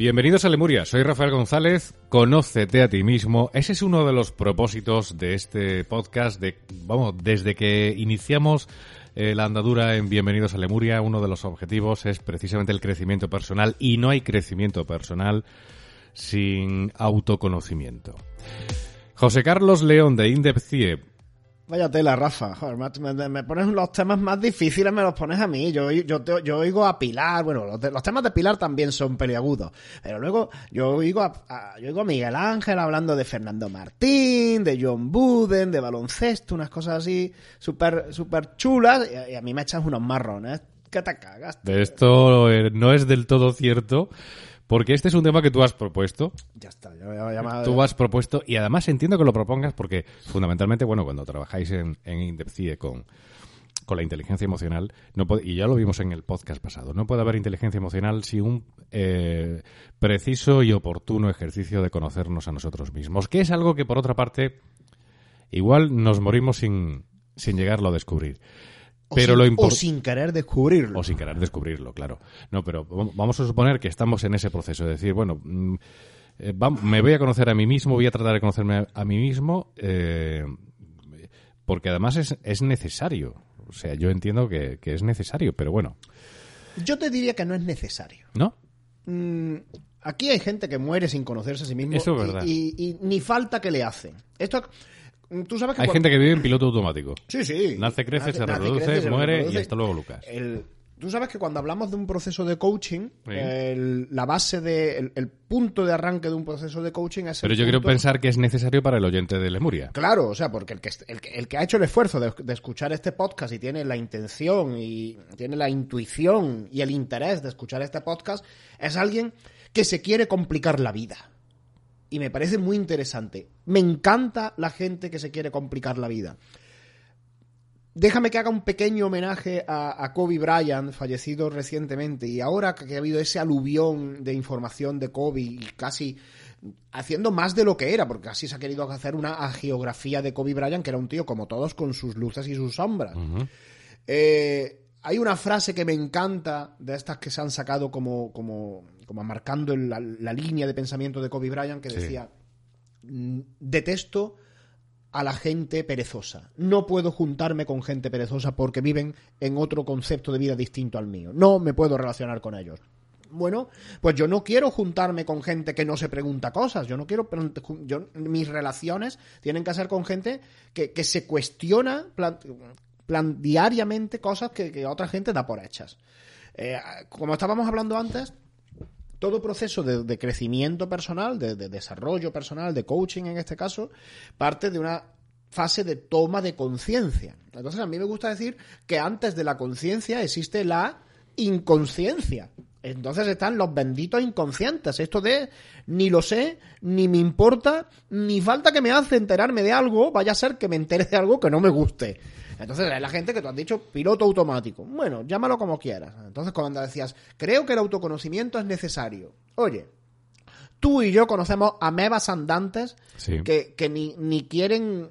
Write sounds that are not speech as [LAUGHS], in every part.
Bienvenidos a Lemuria, soy Rafael González, conócete a ti mismo. Ese es uno de los propósitos de este podcast, de, vamos, desde que iniciamos eh, la andadura en Bienvenidos a Lemuria, uno de los objetivos es precisamente el crecimiento personal y no hay crecimiento personal sin autoconocimiento. José Carlos León de Indepcie Vaya tela, Rafa. Me, pones los temas más difíciles, me los pones a mí. Yo, yo, yo oigo a Pilar. Bueno, los, los, temas de Pilar también son peliagudos. Pero luego yo oigo a, yo oigo a Miguel Ángel hablando de Fernando Martín, de John Buden, de baloncesto, unas cosas así súper super chulas. Y, a mí me echas unos marrones. ¿Qué te cagas? Esto eh, no es del todo cierto. Porque este es un tema que tú has propuesto. Ya está, ya, ya, ya Tú has propuesto, y además entiendo que lo propongas porque fundamentalmente, bueno, cuando trabajáis en, en Indepcie con, con la inteligencia emocional, no puede, y ya lo vimos en el podcast pasado, no puede haber inteligencia emocional sin un eh, preciso y oportuno ejercicio de conocernos a nosotros mismos, que es algo que, por otra parte, igual nos morimos sin, sin llegarlo a descubrir. O Pero sin, lo o sin querer descubrirlo. O sin querer descubrirlo, claro. No, pero vamos a suponer que estamos en ese proceso de decir, bueno, mm, eh, me voy a conocer a mí mismo, voy a tratar de conocerme a, a mí mismo, eh, porque además es, es, necesario. O sea, yo entiendo que, que, es necesario, pero bueno. Yo te diría que no es necesario. ¿No? Mm, aquí hay gente que muere sin conocerse a sí mismo. Eso es verdad. Y, y, y ni falta que le hacen. Esto Tú sabes que Hay cuando... gente que vive en piloto automático. Sí, sí. Nace, crece, nace, se reproduce, crece, se muere reproduce. y hasta luego, Lucas. El... Tú sabes que cuando hablamos de un proceso de coaching, Sí. el- la base de, el, el punto de arranque de un proceso de coaching es Pero el yo quiero pensar que es necesario para el oyente de Lemuria. Claro, o sea, porque el que, el, que- el que ha hecho el esfuerzo de, de escuchar este podcast y tiene la intención y tiene la intuición y el interés de escuchar este podcast es alguien que se quiere complicar la vida. Y me parece muy interesante. Me encanta la gente que se quiere complicar la vida. Déjame que haga un pequeño homenaje a, a Kobe Bryant, fallecido recientemente, y ahora que ha habido ese aluvión de información de Kobe y casi haciendo más de lo que era, porque así se ha querido hacer una geografía de Kobe Bryant, que era un tío como todos con sus luces y sus sombras. Eh, hay una frase que me encanta de estas que se han sacado como, como, como marcando la, la línea de pensamiento de Kobe Bryant que decía, "Mm, detesto a la gente perezosa. No puedo juntarme con gente perezosa porque viven en otro concepto de vida distinto al mío. No me puedo relacionar con ellos. Bueno, pues yo no quiero juntarme con gente que no se pregunta cosas. Yo no quiero. Yo, mis relaciones tienen que ser con gente que, que se cuestiona plan, plan- diariamente cosas que, que otra gente da por hechas. Eh, como estábamos hablando antes, todo proceso de, crecimiento personal, de, de desarrollo personal, de coaching en este caso, parte de una fase de toma de conciencia. Entonces a mí me gusta decir que antes de la conciencia existe la inconsciencia. Entonces están los benditos inconscientes. Esto de ni lo sé, ni me importa, ni falta que me hace enterarme de algo, vaya a ser que me entere de algo que no me guste. Entonces es la gente que tú has dicho piloto automático. Bueno, llámalo como quieras. Entonces cuando decías, creo que el autoconocimiento es necesario. Oye, tú y yo conocemos amebas andantes Sí. que, que ni, ni quieren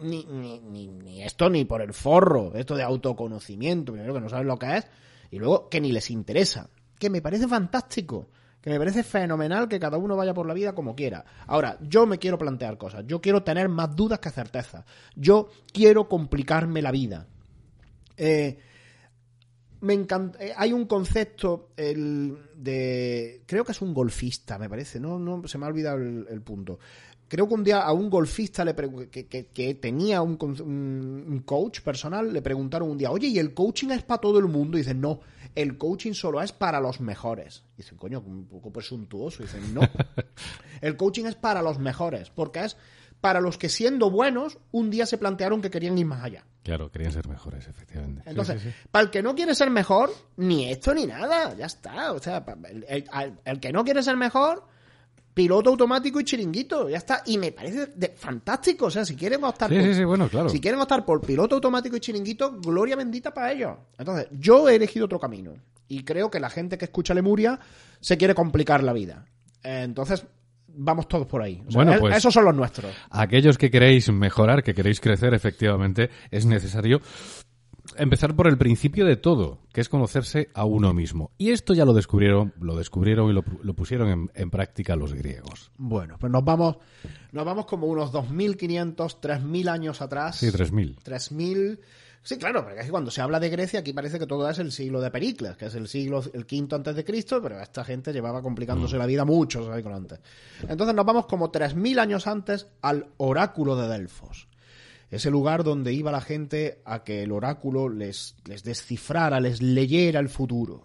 ni, ni, ni, ni esto ni por el forro, esto de autoconocimiento, primero que no saben lo que es, y luego que ni les interesa. Que me parece fantástico, que me parece fenomenal que cada uno vaya por la vida como quiera. Ahora, yo me quiero plantear cosas, yo quiero tener más dudas que certezas, yo quiero complicarme la vida. Eh, me encanta. eh, Hay un concepto el de. Creo que es un golfista, me parece. No, no se me ha olvidado el, el punto. Creo que un día a un golfista le que, que- que tenía un, un- coach personal le preguntaron un día, oye, ¿y el coaching es para todo el mundo? Y dicen, no, el coaching solo es para los mejores. Y dicen, coño, un poco presuntuoso. Y dicen, no, [LAUGHS] el coaching es para los mejores, porque es para los que siendo buenos, un día se plantearon que querían ir más allá. Claro, querían ser mejores, efectivamente. Entonces, sí, sí. para el que no quiere ser mejor, ni esto ni nada, ya está. O sea, el que no quiere ser mejor, piloto automático y chiringuito, ya está. Y me parece de- fantástico. O sea, si quieren optar Sí, por, sí, sí, bueno, claro. si quieren optar por piloto automático y chiringuito, gloria bendita para ellos. Entonces, yo he elegido otro camino. Y creo que la gente que escucha Lemuria se quiere complicar la vida. Entonces, vamos todos por ahí. O sea, Bueno, e- pues- esos son los nuestros. Aquellos que queréis mejorar, que queréis crecer, efectivamente, es necesario empezar por el principio de todo, que es conocerse a uno mismo. Y esto ya lo descubrieron, lo descubrieron y lo, lo pusieron en, en práctica los griegos. Bueno, pues nos vamos, nos vamos como unos 2.500, 3.000 años atrás. Sí, 3.000. 3000. Sí, claro, porque es que cuando se habla de Grecia aquí parece que todo es el siglo de Pericles, que es el siglo el quinto antes de Cristo, pero esta gente llevaba complicándose la vida muchos años antes. Entonces nos vamos como 3000 años antes al oráculo de Delfos. Ese lugar donde iba la gente a que el oráculo les, les descifrara, les leyera el futuro.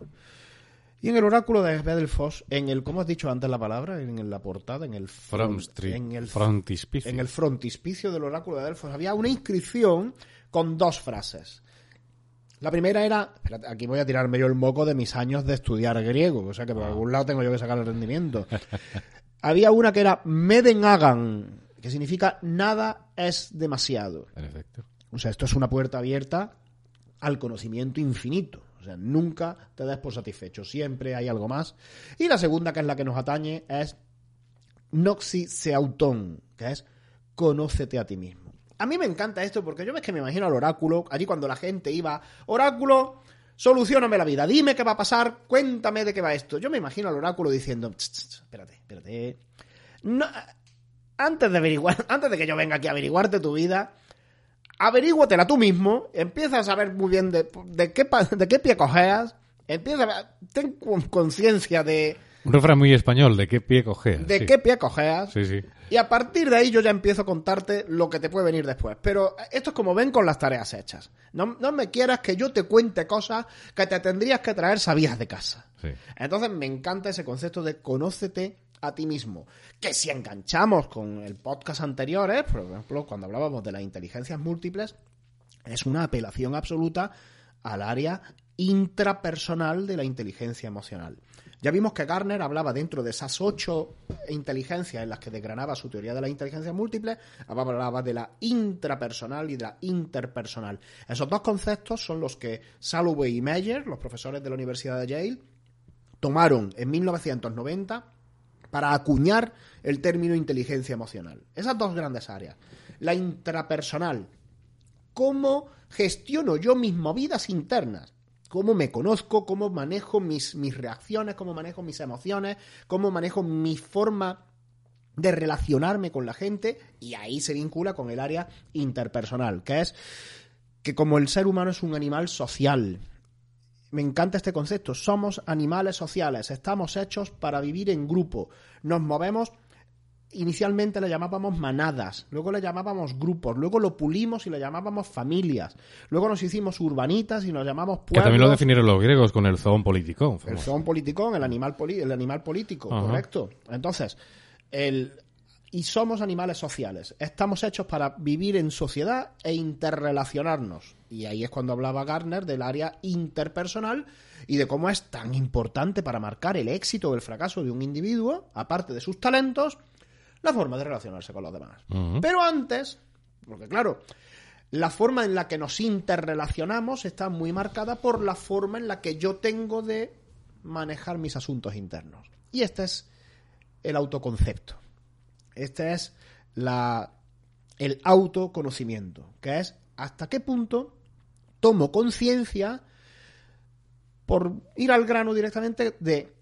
Y en el oráculo de Delfos, en el, ¿cómo has dicho antes la palabra? En la portada, en el front- Frontstri- en el frontispicio. en el frontispicio del oráculo de Delfos había una inscripción con dos frases. La primera era, espérate, aquí voy a tirarme yo el moco de mis años de estudiar griego, o sea que por algún lado tengo yo que sacar el rendimiento. [LAUGHS] había una que era Meden hagan, que significa nada es demasiado. En efecto. O sea, esto es una puerta abierta al conocimiento infinito. O sea, nunca te des por satisfecho, siempre hay algo más. Y la segunda, que es la que nos atañe, es Noxi Seautón, que es conócete a ti mismo. A mí me encanta esto porque yo ves que me imagino al oráculo, allí cuando la gente iba, oráculo, solucioname la vida, dime qué va a pasar, cuéntame de qué va esto. Yo me imagino al oráculo diciendo, "Ch, ch, ch, espérate, espérate. No, antes de averiguar, [LAUGHS] antes de que yo venga aquí a averiguarte tu vida, averíguatela tú mismo, empieza a saber muy bien de, de qué, de qué pie cojeas, empieza a, ten con- conciencia de, Un refrán muy español, ¿de qué pie cojeas? de sí. qué pie cojeas, Sí, sí. y a partir de ahí yo ya empiezo a contarte lo que te puede venir después. Pero esto es como ven con las tareas hechas. No, no me quieras que yo te cuente cosas que te tendrías que traer sabidas de casa. Sí. Entonces me encanta ese concepto de conócete a ti mismo. Que si enganchamos con el podcast anterior, ¿eh? por ejemplo, cuando hablábamos de las inteligencias múltiples, es una apelación absoluta al área intrapersonal de la inteligencia emocional. Ya vimos que Garner hablaba dentro de esas ocho inteligencias en las que desgranaba su teoría de la inteligencia múltiple, hablaba de la intrapersonal y de la interpersonal. Esos dos conceptos son los que Salovey y Meyer, los profesores de la Universidad de Yale, tomaron en 1990 para acuñar el término inteligencia emocional. Esas dos grandes áreas. La intrapersonal. ¿Cómo gestiono yo mis movidas internas? ¿Cómo me conozco? ¿Cómo manejo mis, mis reacciones? ¿Cómo manejo mis emociones? ¿Cómo manejo mi forma de relacionarme con la gente? Y ahí se vincula con el área interpersonal, que es que como el ser humano es un animal social, me encanta este concepto. Somos animales sociales, estamos hechos para vivir en grupo. Nos movemos, inicialmente le llamábamos manadas, luego le llamábamos grupos, luego lo pulimos y le llamábamos familias, luego nos hicimos urbanitas y nos llamamos Que pueblos. también lo definieron los griegos con el zoón político. El zoon politicón, el animal, poli- el animal político, Ajá. correcto. Entonces, el, y somos animales sociales. Estamos hechos para vivir en sociedad e interrelacionarnos. Y ahí es cuando hablaba Garner del área interpersonal y de cómo es tan importante para marcar el éxito o el fracaso de un individuo, aparte de sus talentos, la forma de relacionarse con los demás. Pero antes, porque claro, la forma en la que nos interrelacionamos está muy marcada por la forma en la que yo tengo de manejar mis asuntos internos. Y este es el autoconcepto. Esta es la, el autoconocimiento, que es hasta qué punto tomo conciencia, por ir al grano directamente, de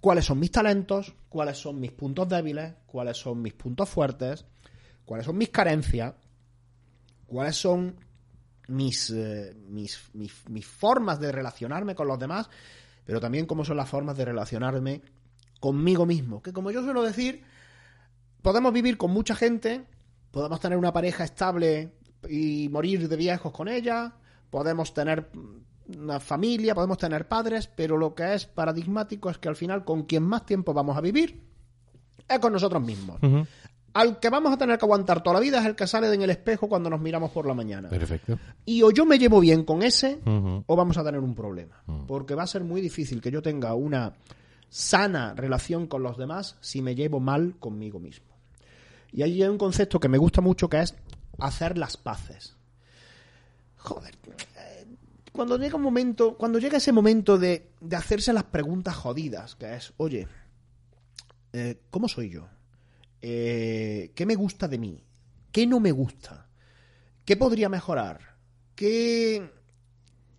cuáles son mis talentos, cuáles son mis puntos débiles, cuáles son mis puntos fuertes, cuáles son mis carencias, cuáles son mis, eh, mis, mis, mis formas de relacionarme con los demás, pero también cómo son las formas de relacionarme conmigo mismo. Que como yo suelo decir, podemos vivir con mucha gente, podemos tener una pareja estable y morir de viejos con ella, podemos tener una familia, podemos tener padres, pero lo que es paradigmático es que al final con quien más tiempo vamos a vivir es con nosotros mismos. Al que vamos a tener que aguantar toda la vida es el que sale en el espejo cuando nos miramos por la mañana. Perfecto. Y o yo me llevo bien con ese o vamos a tener un problema. Porque va a ser muy difícil que yo tenga una sana relación con los demás si me llevo mal conmigo mismo. Y ahí hay un concepto que me gusta mucho que es hacer las paces. Joder. eh, Cuando llega un momento, cuando llega ese momento de, de hacerse las preguntas jodidas, que es, oye, eh, ¿cómo soy yo? Eh, ¿Qué me gusta de mí? ¿Qué no me gusta? ¿Qué podría mejorar? ¿Qué,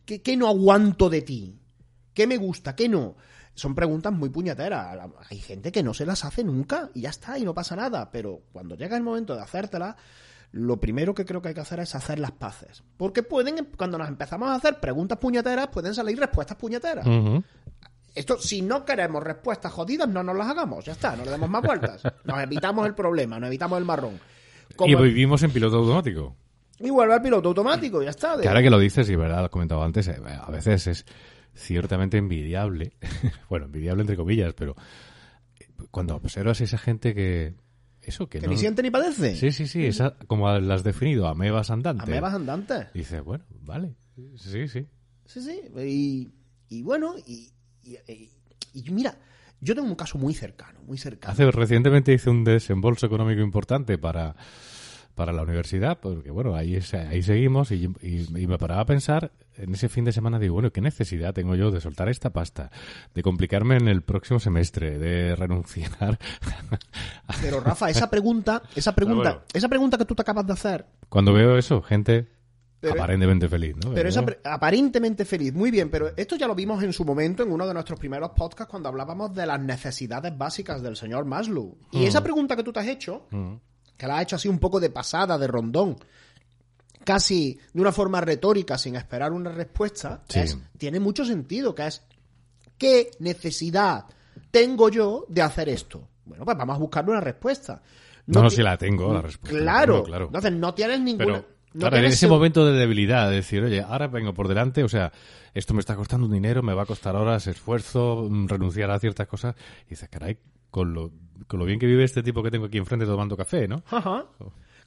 qué, qué no aguanto de ti? ¿Qué me gusta? ¿Qué no? Son preguntas muy puñeteras. Hay gente que no se las hace nunca y ya está, y no pasa nada. Pero cuando llega el momento de hacértelas, lo primero que creo que hay que hacer es hacer las paces. Porque pueden, cuando nos empezamos a hacer preguntas puñeteras, pueden salir respuestas puñeteras. Esto, si no queremos respuestas jodidas, no nos las hagamos. Ya está, no le demos más vueltas. Nos evitamos el problema, nos evitamos el marrón. Y vivimos en piloto automático. y vuelve al piloto automático, ya está. de- Que ahora que lo dices, y verdad, lo has comentado antes, eh, a veces es ciertamente envidiable, [LAUGHS] bueno, envidiable entre comillas, pero cuando observas a esa gente que... Eso, que, que no... ni siente ni padece. Sí, sí, sí, esa, como las has definido, amebas andantes. Amebas andantes. Dices, bueno, vale, sí, sí. Sí, sí. Y, y bueno, y, y- y- y mira, yo tengo un caso muy cercano, muy cercano. Hace recientemente hice un desembolso económico importante para, para la universidad, porque bueno, ahí, es- ahí seguimos y, y- y me paraba a pensar en ese fin de semana, digo, bueno, ¿qué necesidad tengo yo de soltar esta pasta, de complicarme en el próximo semestre, de renunciar? [LAUGHS] Pero Rafa, esa pregunta, esa pregunta, Ah, bueno. esa pregunta que tú te acabas de hacer, Cuando veo eso, gente Pero- aparentemente feliz, ¿no? pero pre- aparentemente feliz, muy bien, pero esto ya lo vimos en su momento en uno de nuestros primeros podcasts cuando hablábamos de las necesidades básicas del señor Maslow. Y Mm. esa pregunta que tú te has hecho, que la has hecho así un poco de pasada, de rondón, casi de una forma retórica, sin esperar una respuesta, Sí. es- tiene mucho sentido, que es ¿qué necesidad tengo yo de hacer esto? Bueno, pues vamos a buscarle una respuesta. No, no, si la tengo, la respuesta. la Claro, tengo, claro. Entonces no tienes ninguna. Pero, no claro, en ese momento de debilidad, de decir, oye, ahora vengo por delante, o sea, esto me está costando dinero, me va a costar horas, esfuerzo, mm, renunciar a ciertas cosas, y dices, caray, con lo, con lo bien que vive este tipo que tengo aquí enfrente tomando café, ¿no? Ajá.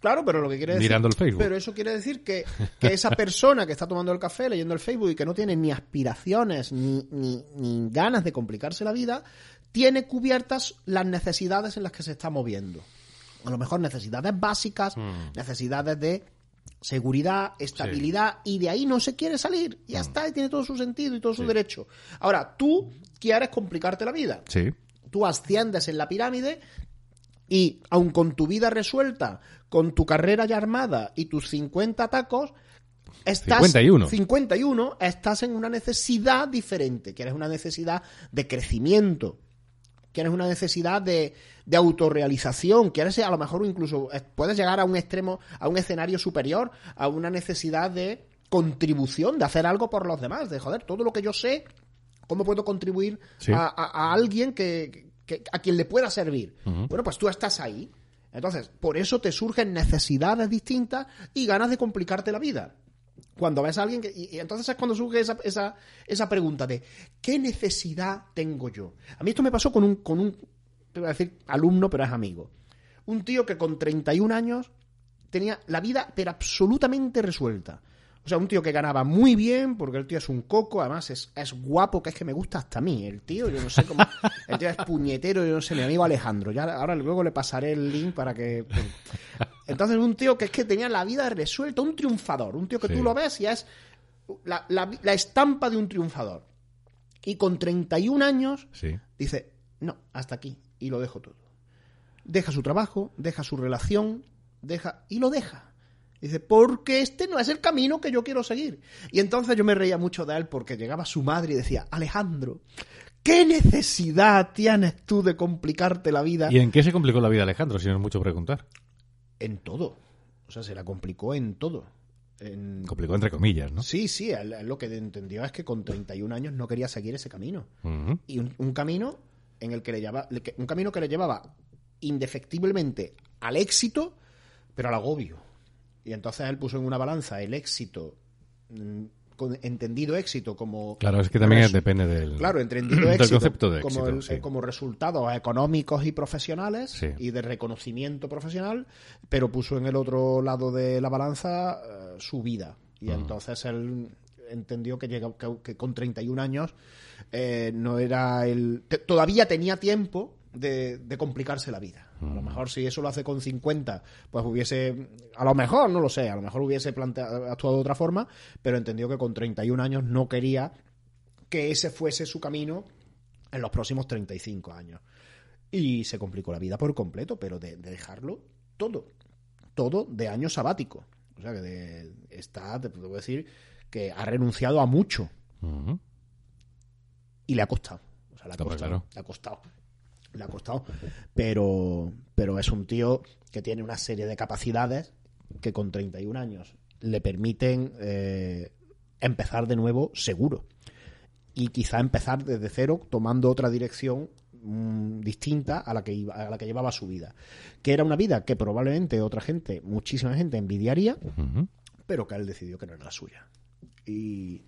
Claro, pero lo que quiere decir. Mirando el Facebook. Pero eso quiere decir que, que esa persona que está tomando el café, leyendo el Facebook y que no tiene ni aspiraciones ni, ni, ni ganas de complicarse la vida, tiene cubiertas las necesidades en las que se está moviendo. A lo mejor necesidades básicas, Hmm. necesidades de seguridad, estabilidad, y de ahí no se quiere salir. Ya está, y tiene todo su sentido y todo su derecho. Ahora, tú quieres complicarte la vida Sí. Tú asciendes en la pirámide y aun con tu vida resuelta, con tu carrera ya armada y tus 50 tacos, estás 51. 51, estás en una necesidad diferente, quieres una necesidad de crecimiento, quieres una necesidad de, de autorrealización, quieres a lo mejor incluso eh, puedes llegar a un extremo, a un escenario superior, a una necesidad de contribución, de hacer algo por los demás, de joder, todo lo que yo sé, ¿cómo puedo contribuir Sí. a, a- a alguien que, que- a quien le pueda servir? Bueno, pues tú estás ahí. Entonces, por eso te surgen necesidades distintas y ganas de complicarte la vida. Cuando ves a alguien que... Y, y entonces es cuando surge esa, esa, esa pregunta de ¿qué necesidad tengo yo? A mí esto me pasó con un, con un, te voy a decir alumno, pero es amigo. Un tío que con 31 años tenía la vida pero absolutamente resuelta. O sea, un tío que ganaba muy bien, porque el tío es un coco, además es, es guapo, que es que me gusta hasta a mí. El tío, yo no sé cómo. [LAUGHS] El tío es puñetero, yo no sé, mi amigo Alejandro. Ya, ahora luego le pasaré el link para que. Entonces, un tío que es que tenía la vida resuelta, un triunfador. Un tío que Sí. tú lo ves y es la, la- la estampa de un triunfador. Y con 31 años Sí. dice, no, hasta aquí, y lo dejo todo. Deja su trabajo, deja su relación, deja, y lo deja. Dice, porque este no es el camino que yo quiero seguir. Y entonces yo me reía mucho de él porque llegaba su madre y decía, Alejandro, ¿qué necesidad tienes tú de complicarte la vida? ¿Y en qué se complicó la vida Alejandro, si no es mucho preguntar? En todo. O sea, se la complicó en todo. En... Complicó entre comillas, ¿no? Sí, sí, lo que entendió es que con 31 años no quería seguir ese camino. Y un, un camino en el que le llevaba, un camino que le llevaba indefectiblemente al éxito, pero al agobio. Y entonces él puso en una balanza el éxito, mm, con entendido éxito como Claro, es que también depende del, Claro, entendido [LAUGHS] del éxito, concepto de como, éxito. el- sí. como resultados económicos y profesionales Sí. y de reconocimiento profesional, pero puso en el otro lado de la balanza eh, su vida. Y entonces él entendió que, llega, que, que con 31 años eh, no era el... todavía tenía tiempo de, de complicarse la vida. A lo mejor si eso lo hace con 50, pues hubiese, a lo mejor, no lo sé, a lo mejor hubiese plantea- actuado de otra forma, pero entendió que con 31 años no quería que ese fuese su camino en los próximos 35 años. Y se complicó la vida por completo, pero de, de dejarlo todo, todo de año sabático. O sea que de- está, te puedo decir, que ha renunciado a mucho y le ha costado. O sea, le ha costado. claro. Le ha costado. Le ha costado. Pero, pero es un tío que tiene una serie de capacidades que con 31 años le permiten eh, empezar de nuevo seguro. Y quizá empezar desde cero tomando otra dirección mm, distinta a la, que iba, a la que llevaba su vida. Que era una vida que probablemente otra gente, muchísima gente, envidiaría, pero que él decidió que no era la suya. Y,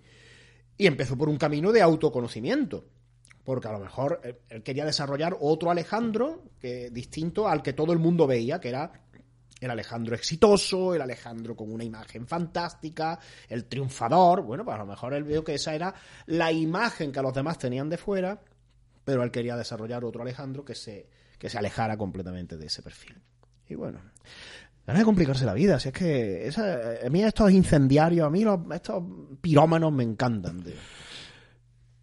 y empezó por un camino de autoconocimiento. Porque a lo mejor él, él quería desarrollar otro Alejandro que, distinto al que todo el mundo veía, que era el Alejandro exitoso, el Alejandro con una imagen fantástica, el triunfador. Bueno, pues a lo mejor él vio que esa era la imagen que los demás tenían de fuera, pero él quería desarrollar otro Alejandro que se, que se alejara completamente de ese perfil. Y bueno, ganas de complicarse la vida. Si es que esa- a mí estos incendiarios, a mí estos pirómanos me encantan. tío.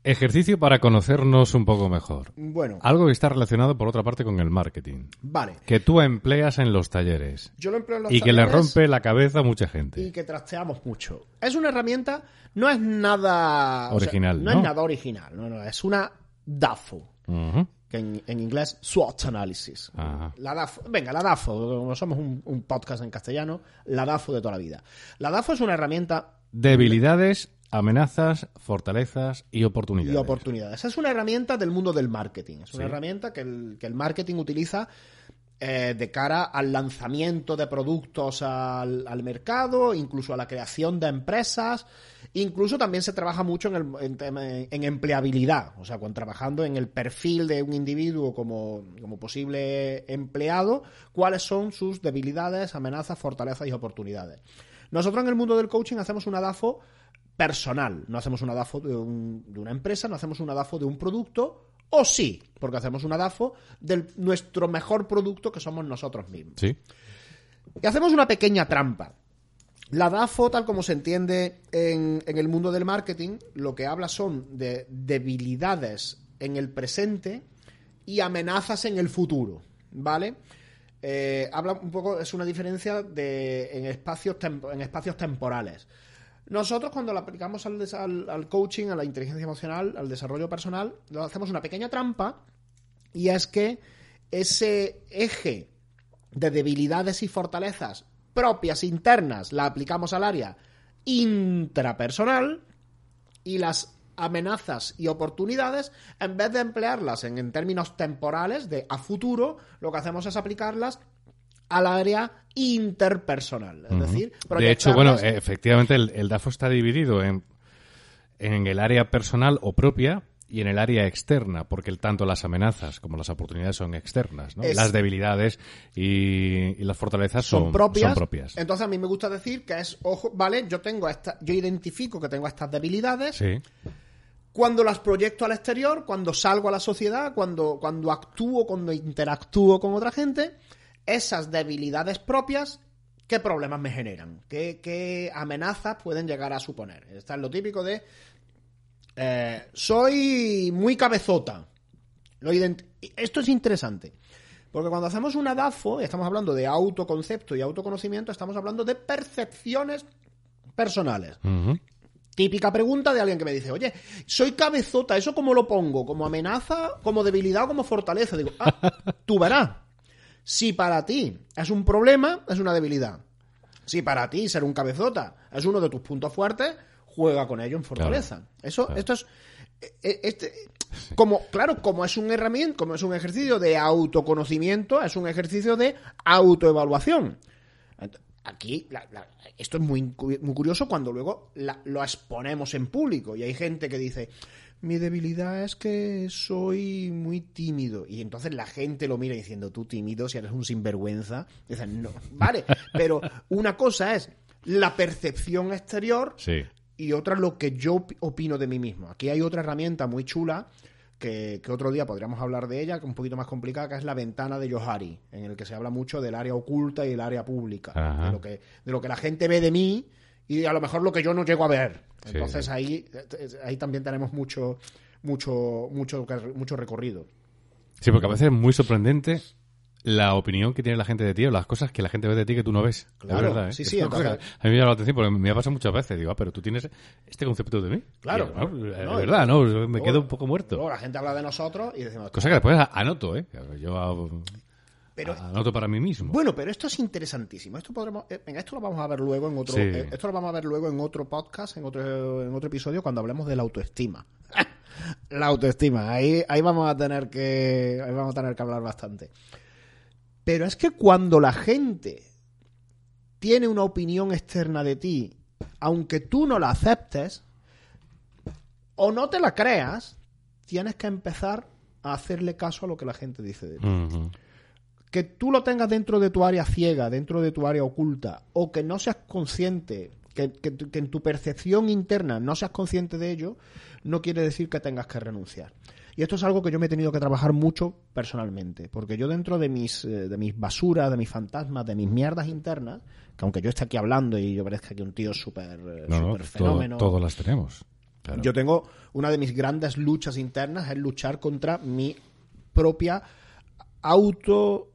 Ejercicio para conocernos un poco mejor. Bueno, Algo que está relacionado, por otra parte, con el marketing. vale. Que tú empleas en los talleres. Yo lo empleo en los Y que le talleres rompe la cabeza a mucha y gente. que trasteamos mucho. Es una herramienta, no es nada o sea, Original, no, ¿no? es nada original, no, no, es una DAFO, que en, en inglés SWOT Analysis. Ajá. La DAFO, venga, la DAFO, como somos un, un podcast en castellano, la DAFO de toda la vida. La DAFO es una herramienta Debilidades, amenazas, fortalezas y oportunidades. y oportunidades. Es una herramienta del mundo del marketing. Es una Sí. herramienta que el, que el marketing utiliza eh, de cara al lanzamiento de productos al, al mercado, incluso a la creación de empresas. Incluso también se trabaja mucho en, el- en empleabilidad, o sea, cuando trabajando en el perfil de un individuo como, como posible empleado, cuáles son sus debilidades, amenazas, fortalezas y oportunidades. Nosotros en el mundo del coaching hacemos una DAFO personal, no hacemos una DAFO de, un- de una empresa, no hacemos una DAFO de un producto, o sí, porque hacemos una DAFO de nuestro mejor producto que somos nosotros mismos. Sí. Y hacemos una pequeña trampa. La DAFO, tal como se entiende en, en el mundo del marketing, lo que habla son de debilidades en el presente y amenazas en el futuro, ¿vale? Eh, habla un poco, es una diferencia de, en, espacios en espacios temporales. Nosotros cuando lo aplicamos al, coaching, a la inteligencia emocional, al desarrollo personal, lo hacemos una pequeña trampa y es que ese eje de debilidades y fortalezas propias internas la aplicamos al área intrapersonal y las amenazas y oportunidades, en vez de emplearlas en términos temporales de a futuro, lo que hacemos es aplicarlas al área interpersonal. Es decir, de hecho, bueno, efectivamente el, el DAFO está dividido en, en el área personal o propia y en el área externa, porque tanto las amenazas como las oportunidades son externas, ¿no? Es- Las debilidades y, y las fortalezas son, son propias. son propias. Entonces a mí me gusta decir que es, ojo, vale, yo tengo esta, yo identifico que tengo estas debilidades, Sí. cuando las proyecto al exterior, cuando salgo a la sociedad, cuando, cuando actúo, cuando interactúo con otra gente, esas debilidades propias, ¿qué problemas me generan? ¿Qué, qué amenazas pueden llegar a suponer? Está es lo típico de, eh, soy muy cabezota. Lo Esto es interesante, Porque cuando hacemos una DAFO, estamos hablando de autoconcepto y autoconocimiento, estamos hablando de percepciones personales. Típica pregunta de alguien que me dice, oye, soy cabezota, ¿eso cómo lo pongo? ¿Como amenaza, como debilidad o como fortaleza? Digo, ah, tú verás. Si para ti es un problema, es una debilidad. Si para ti ser un cabezota es uno de tus puntos fuertes, juega con ello en fortaleza. Eso, esto es. eh, Este, como, claro, como es un herramienta, como es un ejercicio de autoconocimiento, es un ejercicio de autoevaluación. Aquí, la- la- esto es muy, muy curioso cuando luego la- lo exponemos en público y hay gente que dice, mi debilidad es que soy muy tímido. Y entonces la gente lo mira diciendo, tú tímido, si eres un sinvergüenza. Y dicen, no, vale, pero una cosa es la percepción exterior Sí. y otra lo que yo op- opino de mí mismo. Aquí hay otra herramienta muy chula que, que otro día podríamos hablar de ella, que es un poquito más complicada, que es la ventana de Johari, en el que se habla mucho del área oculta y el área pública, de lo, que, de lo que la gente ve de mí y a lo mejor lo que yo no llego a ver. Entonces sí. ahí ahí también tenemos mucho mucho mucho mucho recorrido. Sí, porque a veces es muy sorprendente la opinión que tiene la gente de ti o las cosas que la gente ve de ti que tú no ves. Claro, verdad, ¿eh? sí, sí, entonces- a mí me llama la atención porque me ha pasado muchas veces. Digo, ah, pero tú tienes este concepto de mí. Claro, yo, no, No, verdad, ¿no? Me luego- quedo un poco muerto. Luego la gente habla de nosotros y decimos, Cosa que después anoto, ¿eh? Yo ah, pero anoto para mí mismo. Bueno, pero esto es interesantísimo. Esto podremos, eh, venga, esto lo vamos a ver luego en otro, Sí. eh, esto lo vamos a ver luego en otro podcast, en otro, en otro episodio cuando hablemos de la autoestima. [LAUGHS] la autoestima, ahí, ahí vamos a tener que, ahí vamos a tener que hablar bastante. Pero es que cuando la gente tiene una opinión externa de ti, aunque tú no la aceptes o no te la creas, tienes que empezar a hacerle caso a lo que la gente dice de ti. Que tú lo tengas dentro de tu área ciega, dentro de tu área oculta, o que no seas consciente, que, que tu- que en tu percepción interna no seas consciente de ello, no quiere decir que tengas que renunciar. Y esto es algo que yo me he tenido que trabajar mucho personalmente, porque yo dentro de mis, eh, de mis basuras, de mis fantasmas, de mis mierdas internas, que aunque yo esté aquí hablando y yo parezca que un tío súper eh, No, no, súper todo- fenómeno, todos las tenemos. Claro. yo tengo una de mis grandes luchas internas es luchar contra mi propia auto-infravaloración.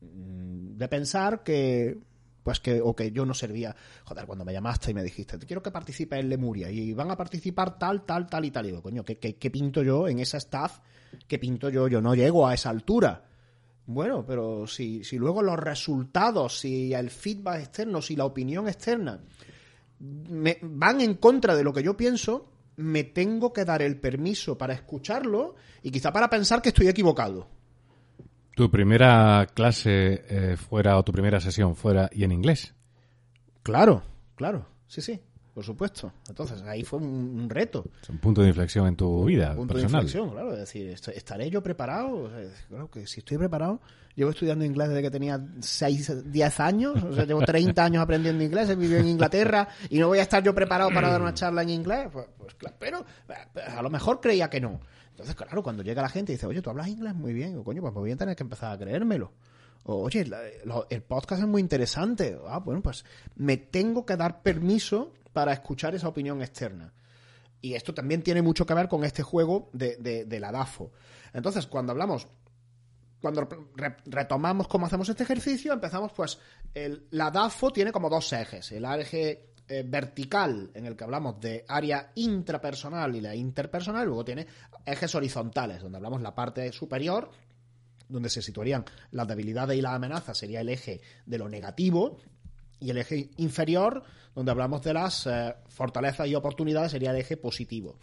Mm, De pensar que, pues que, o que yo no servía. Joder, cuando me llamaste y me dijiste, te quiero que participe en Lemuria y van a participar tal, tal, tal y tal. Y digo, coño, ¿qué, qué, qué pinto yo en esa staff? ¿Qué pinto yo? Yo no llego a esa altura. Bueno, pero si, si luego los resultados, si el feedback externo, si la opinión externa me, van en contra de lo que yo pienso, me tengo que dar el permiso para escucharlo y quizá para pensar que estoy equivocado. ¿Tu primera clase eh, fuera o tu primera sesión fuera y en inglés? Claro, claro, sí, sí, por supuesto. Entonces ahí fue un, un reto. Es un punto de inflexión en tu vida punto de personal. inflexión, claro. Es decir, est- ¿estaré yo preparado? O sea, claro que si estoy preparado, llevo estudiando inglés desde que tenía 6, 10 años, o sea, llevo 30 años aprendiendo inglés, he vivido en Inglaterra y no voy a estar yo preparado para dar una charla en inglés. Pues, pues claro, pero eh, a lo mejor creía que no. Entonces, claro, cuando llega la gente y dice, oye, tú hablas inglés muy bien, o coño, pues me voy a tener que empezar a creérmelo. O, oye, la- lo- el podcast es muy interesante. Ah, bueno, pues me tengo que dar permiso para escuchar esa opinión externa. Y esto también tiene mucho que ver con este juego de, la DAFO. Entonces, cuando hablamos, cuando re- retomamos cómo hacemos este ejercicio, empezamos pues, el- la DAFO tiene como dos ejes. El eje eh, vertical, en el que hablamos de área intrapersonal y la interpersonal, luego tiene ejes horizontales, donde hablamos la parte superior, donde se situarían las debilidades y las amenazas, sería el eje de lo negativo, y el eje inferior, donde hablamos de las eh, fortalezas y oportunidades, sería el eje positivo.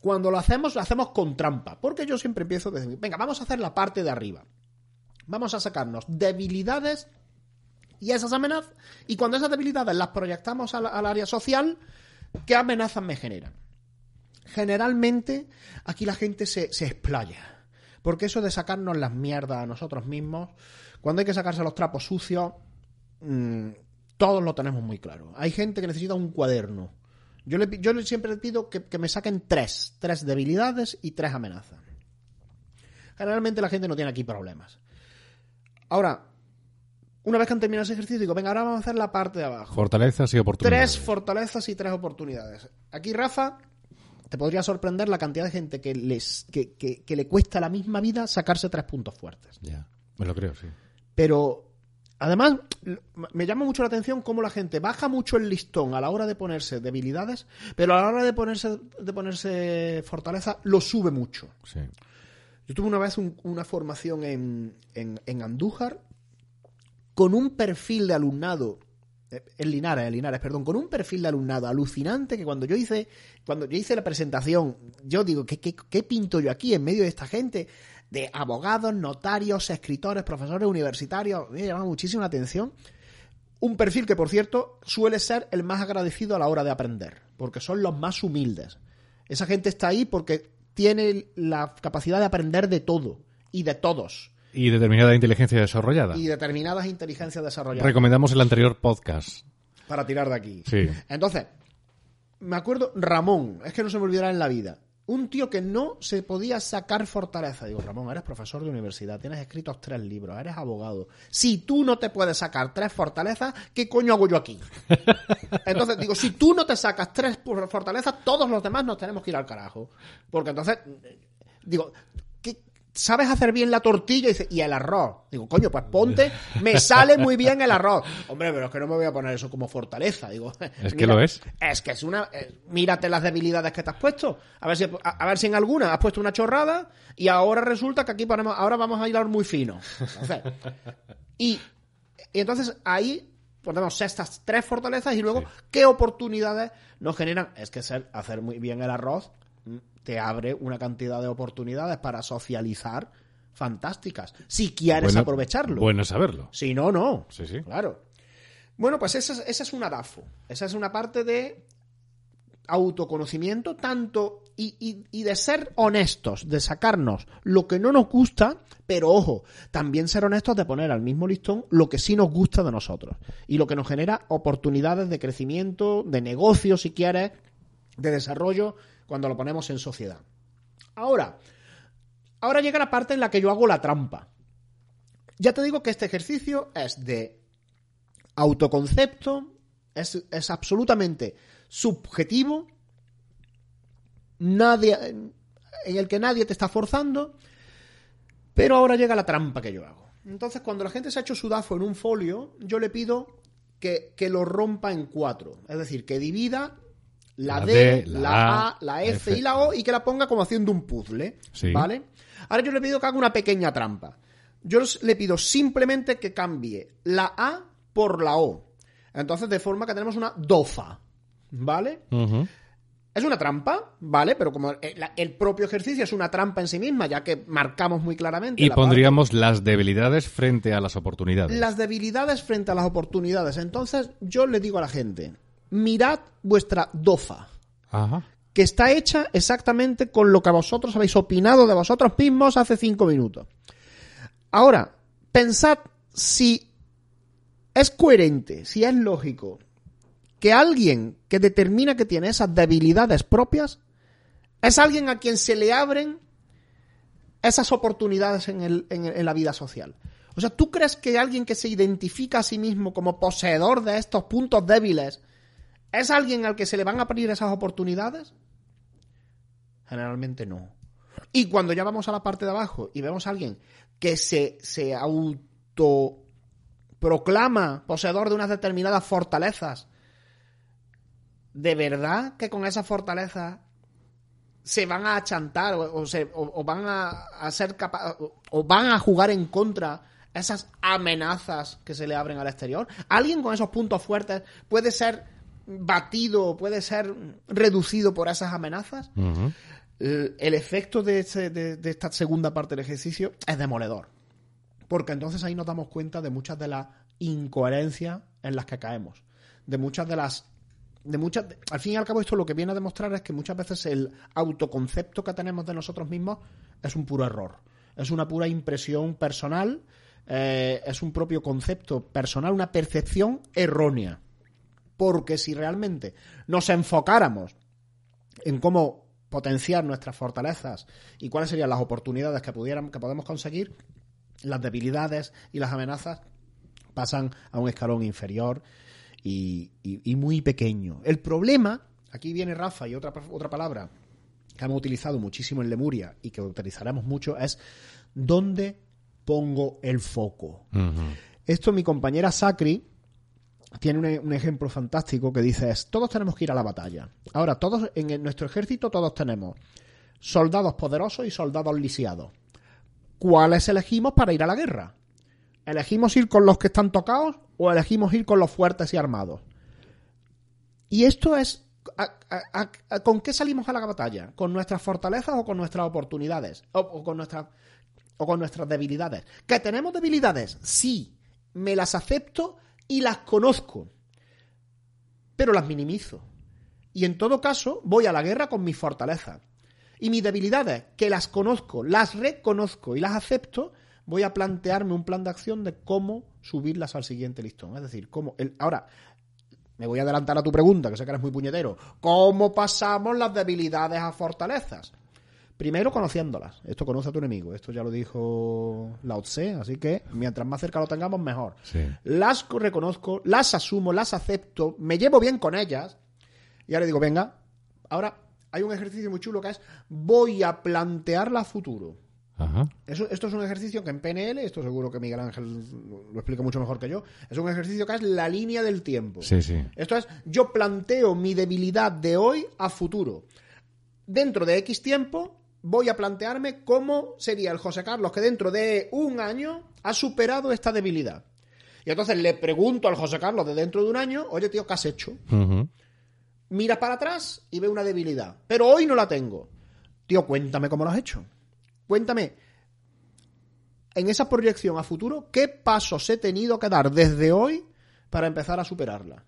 Cuando lo hacemos, lo hacemos con trampa, porque yo siempre empiezo desde, venga, vamos a hacer la parte de arriba. Vamos a sacarnos debilidades y esas amenazas, y cuando esas debilidades las proyectamos al, al área social, ¿qué amenazas me generan? Generalmente aquí la gente se, se explaya. Porque eso de sacarnos las mierdas a nosotros mismos, cuando hay que sacarse los trapos sucios, mm, todos lo tenemos muy claro. Hay gente que necesita un cuaderno. Yo, le, yo siempre le pido que, que me saquen tres, tres debilidades y tres amenazas. Generalmente la gente no tiene aquí problemas. Ahora, una vez que han terminado ese ejercicio, digo, venga, ahora vamos a hacer la parte de abajo. Fortalezas y oportunidades. Tres fortalezas y tres oportunidades. Aquí, Rafa, te podría sorprender la cantidad de gente que, les, que, que- que le cuesta la misma vida sacarse tres puntos fuertes. Ya, me lo creo, sí. Pero además me llama mucho la atención cómo la gente baja mucho el listón a la hora de ponerse debilidades, pero a la hora de ponerse, de ponerse fortaleza lo sube mucho. sí. Yo tuve una vez un- una formación en, en, en Andújar con un perfil de alumnado eh, en Linares, en Linares, perdón, con un perfil de alumnado alucinante que cuando yo hice cuando yo hice la presentación, yo digo, ¿qué, qué, qué pinto yo aquí en medio de esta gente? De abogados, notarios, escritores, profesores universitarios, me llama muchísimo la atención. Un perfil que, por cierto, suele ser el más agradecido a la hora de aprender, porque son los más humildes. Esa gente está ahí porque tiene la capacidad de aprender de todo y de todos Y determinada inteligencia desarrollada. y determinadas inteligencias desarrolladas Recomendamos el anterior podcast. para tirar de aquí. Sí. Entonces, me acuerdo, Ramón, es que no se me olvidará en la vida. Un tío que no se podía sacar fortaleza. Digo, Ramón, eres profesor de universidad, tienes escritos tres libros, eres abogado. Si tú no te puedes sacar tres fortalezas, ¿qué coño hago yo aquí? [LAUGHS] Entonces, digo, si tú no te sacas tres fortalezas, todos los demás nos tenemos que ir al carajo. Porque entonces, digo, ¿qué- ¿sabes hacer bien la tortilla? Y, dice, y el arroz. Digo, coño, pues ponte, me sale muy bien el arroz. Hombre, pero es que no me voy a poner eso como fortaleza. Digo, [LAUGHS] Es que lo es. Es que es una. eh, mírate las debilidades que te has puesto. A ver si, a, a ver si en alguna has puesto una chorrada y ahora resulta que aquí ponemos. Ahora vamos a hilar muy fino. Entonces, [LAUGHS] y, y entonces ahí ponemos estas tres fortalezas y luego qué oportunidades nos generan. Es que ser, hacer muy bien el arroz te abre una cantidad de oportunidades para socializar fantásticas. Si quieres Bueno- aprovecharlo. Bueno saberlo. Si no, no. Sí, sí. Claro. Bueno, pues esa es, esa es una DAFO. Esa es una parte de autoconocimiento, tanto y, y- y de ser honestos, de sacarnos lo que no nos gusta, pero ojo, también ser honestos de poner al mismo listón lo que sí nos gusta de nosotros y lo que nos genera oportunidades de crecimiento, de negocio, si quieres, de desarrollo, cuando lo ponemos en sociedad. Ahora, ahora llega la parte en la que yo hago la trampa. Ya te digo que este ejercicio es de autoconcepto, es, es absolutamente subjetivo, nadie, en el que nadie te está forzando, pero ahora llega la trampa que yo hago. Entonces, cuando la gente se ha hecho su DAFO en un folio, yo le pido que, que lo rompa en cuatro. Es decir, que divida la, La D, D, la, la A, la F, F. y la O y que la ponga como haciendo un puzzle. Sí. ¿Vale? Ahora yo le pido que haga una pequeña trampa. Yo le pido simplemente que cambie la A por la O. Entonces, de forma que tenemos una dofa. ¿Vale? Es una trampa, ¿vale? Pero como el, la- el propio ejercicio es una trampa en sí misma, ya que marcamos muy claramente. Y la pondríamos las debilidades frente a las oportunidades. las debilidades frente a las oportunidades. Entonces, yo le digo a la gente: mirad vuestra dofa. Ajá. que está hecha exactamente con lo que vosotros habéis opinado de vosotros mismos hace cinco minutos. Ahora, pensad si es coherente, si es lógico que alguien que determina que tiene esas debilidades propias es alguien a quien se le abren esas oportunidades en, el- en- en la vida social. O sea, ¿tú crees que alguien que se identifica a sí mismo como poseedor de estos puntos débiles es alguien al que se le van a abrir esas oportunidades? Generalmente no. Y cuando ya vamos a la parte de abajo y vemos a alguien que se, se autoproclama poseedor de unas determinadas fortalezas, ¿de verdad que con esas fortalezas se van a achantar o, se- o- van a, ser capa- o, o van a jugar en contra esas amenazas que se le abren al exterior? ¿Alguien con esos puntos fuertes puede ser batido, puede ser reducido por esas amenazas? Ujú. el, el efecto de, ese- de- de esta segunda parte del ejercicio es demoledor. Porque entonces ahí nos damos cuenta de muchas de las incoherencias en las que caemos. De muchas de las. De muchas, al fin y al cabo, esto lo que viene a demostrar es que muchas veces el autoconcepto que tenemos de nosotros mismos es un puro error. Es una pura impresión personal, eh, es un propio concepto personal, una percepción errónea. Porque si realmente nos enfocáramos en cómo potenciar nuestras fortalezas y cuáles serían las oportunidades que pudieran que podemos conseguir, las debilidades y las amenazas pasan a un escalón inferior y, y- y muy pequeño. El problema, aquí viene Rafa y otra, otra palabra que hemos utilizado muchísimo en Lemuria y que utilizaremos mucho es ¿dónde pongo el foco? Esto mi compañera Sacri tiene un, ejemplo fantástico que dice es, todos tenemos que ir a la batalla. Ahora, todos en nuestro ejército todos tenemos soldados poderosos y soldados lisiados. ¿Cuáles elegimos para ir a la guerra? ¿Elegimos ir con los que están tocados o elegimos ir con los fuertes y armados? Y esto es... ¿Con qué salimos a la batalla? ¿Con nuestras fortalezas o con nuestras oportunidades? O con nuestras o con nuestras debilidades. ¿Que tenemos debilidades? Sí, me las acepto y las conozco, pero las minimizo. Y en todo caso, voy a la guerra con mis fortalezas. Y mis debilidades, que las conozco, las reconozco y las acepto, voy a plantearme un plan de acción de cómo subirlas al siguiente listón. Es decir, cómo... El, ahora, me voy a adelantar a tu pregunta, que sé que eres muy puñetero. ¿Cómo pasamos las debilidades a fortalezas? Primero conociéndolas. Esto conoce a tu enemigo. Esto ya lo dijo Lao Tse, así que mientras más cerca lo tengamos, mejor. Sí. Las co- reconozco, las asumo, las acepto, me llevo bien con ellas. Y ahora digo, venga, ahora hay un ejercicio muy chulo que es voy a plantearla a futuro. Ajá. Eso, esto es un ejercicio que en PNL, esto seguro que Miguel Ángel lo explica mucho mejor que yo, es un ejercicio que es la línea del tiempo. Sí, sí. Esto es, yo planteo mi debilidad de hoy a futuro. Dentro de X tiempo voy a plantearme cómo sería el José Carlos que dentro de un año ha superado esta debilidad. Y entonces le pregunto al José Carlos de dentro de un año, oye tío, ¿qué has hecho? Mira para atrás y ve una debilidad. Pero hoy no la tengo. Tío, cuéntame cómo lo has hecho. Cuéntame, en esa proyección a futuro, ¿qué pasos he tenido que dar desde hoy para empezar a superarla?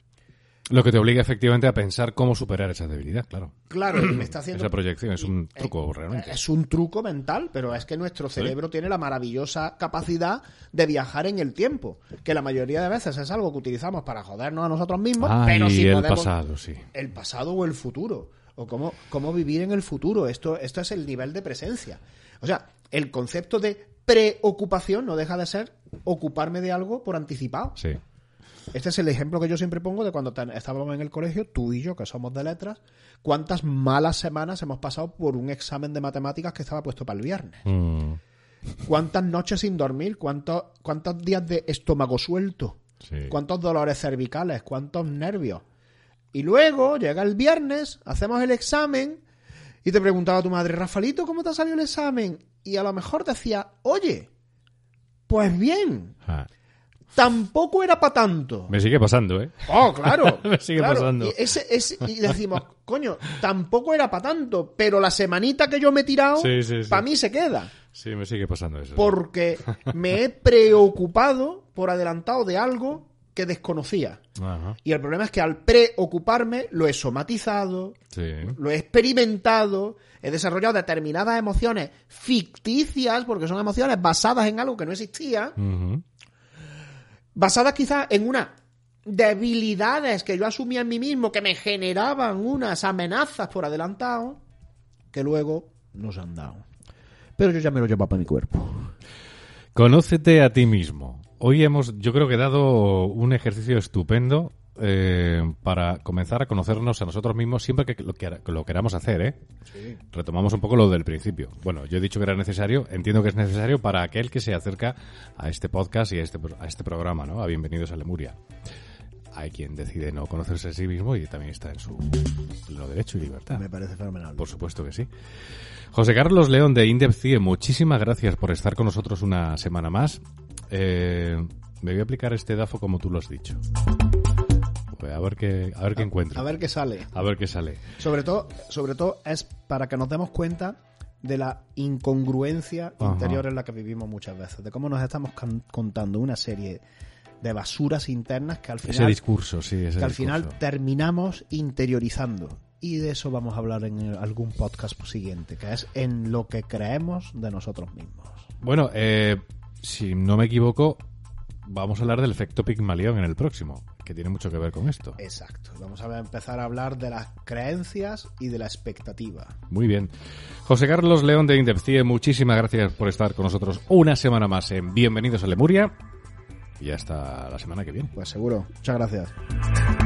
Lo que te obliga efectivamente a pensar cómo superar esa debilidad, claro. Claro, y me está haciendo... Esa proyección es un Eh, truco realmente. Es un truco mental, pero es que nuestro cerebro tiene la maravillosa capacidad de viajar en el tiempo, que la mayoría de veces es algo que utilizamos para jodernos a nosotros mismos, Ah, pero si el podemos pasado, sí. el pasado o el futuro, o cómo, cómo vivir en el futuro. Esto, esto es el nivel de presencia. O sea, el concepto de preocupación no deja de ser ocuparme de algo por anticipado. Sí. Este es el ejemplo que yo siempre pongo de cuando estábamos en el colegio, tú y yo, que somos de letras, cuántas malas semanas hemos pasado por un examen de matemáticas que estaba puesto para el viernes. Mm, Cuántas noches sin dormir, cuántos, cuántos días de estómago suelto, sí. cuántos dolores cervicales, cuántos nervios. Y luego llega el viernes, hacemos el examen y te preguntaba tu madre, Rafalito, ¿cómo te ha salido el examen? Y a lo mejor decía, oye, pues bien, tampoco era para tanto. Me sigue pasando, ¿eh? Oh, claro. [LAUGHS] Me sigue claro. pasando. Y, ese- ese- y decimos, coño, tampoco era para tanto, pero la semanita que yo me he tirado, Sí, sí, sí. para mí se queda. Sí, me sigue pasando eso. Porque [LAUGHS] me he preocupado por adelantado de algo que desconocía. Ajá. Y el problema es que al preocuparme lo he somatizado, Sí. lo he experimentado, he desarrollado determinadas emociones ficticias, porque son emociones basadas en algo que no existía. Basadas quizás en unas debilidades que yo asumía en mí mismo, que me generaban unas amenazas por adelantado, que luego no se han dado. Pero yo ya me lo llevo para mi cuerpo. Conócete a ti mismo. Hoy hemos, yo creo que dado un ejercicio estupendo eh, para comenzar a conocernos a nosotros mismos siempre que lo, que lo queramos hacer, ¿eh? Retomamos un poco lo del principio. Bueno, yo he dicho que era necesario, entiendo que es necesario para aquel que se acerca a este podcast y a este, a este programa, ¿no? A Bienvenidos a Lemuria. Hay quien decide no conocerse a sí mismo y también está en su pleno derecho y libertad. Me parece fenomenal. Por supuesto que sí. José Carlos León de Indepcie, muchísimas gracias por estar con nosotros una semana más. Eh, me voy a aplicar este DAFO como tú lo has dicho. A ver qué, a ver qué encuentro. A ver qué sale. A ver qué sale. Sobre todo, sobre todo es para que nos demos cuenta de la incongruencia Ajá. interior en la que vivimos muchas veces, de cómo nos estamos contando una serie de basuras internas que al Ese final, discurso, sí, ese que al discurso. final terminamos interiorizando. Y de eso vamos a hablar en algún podcast siguiente, que es en lo que creemos de nosotros mismos. Bueno, eh, si no me equivoco, vamos a hablar del efecto Pigmalión en el próximo, que tiene mucho que ver con esto. Exacto. Vamos a empezar a hablar de las creencias y de la expectativa. Muy bien. José Carlos León de Indepcie, muchísimas gracias por estar con nosotros una semana más en Bienvenidos a Lemuria. Y hasta la semana que viene. Pues seguro. Muchas gracias.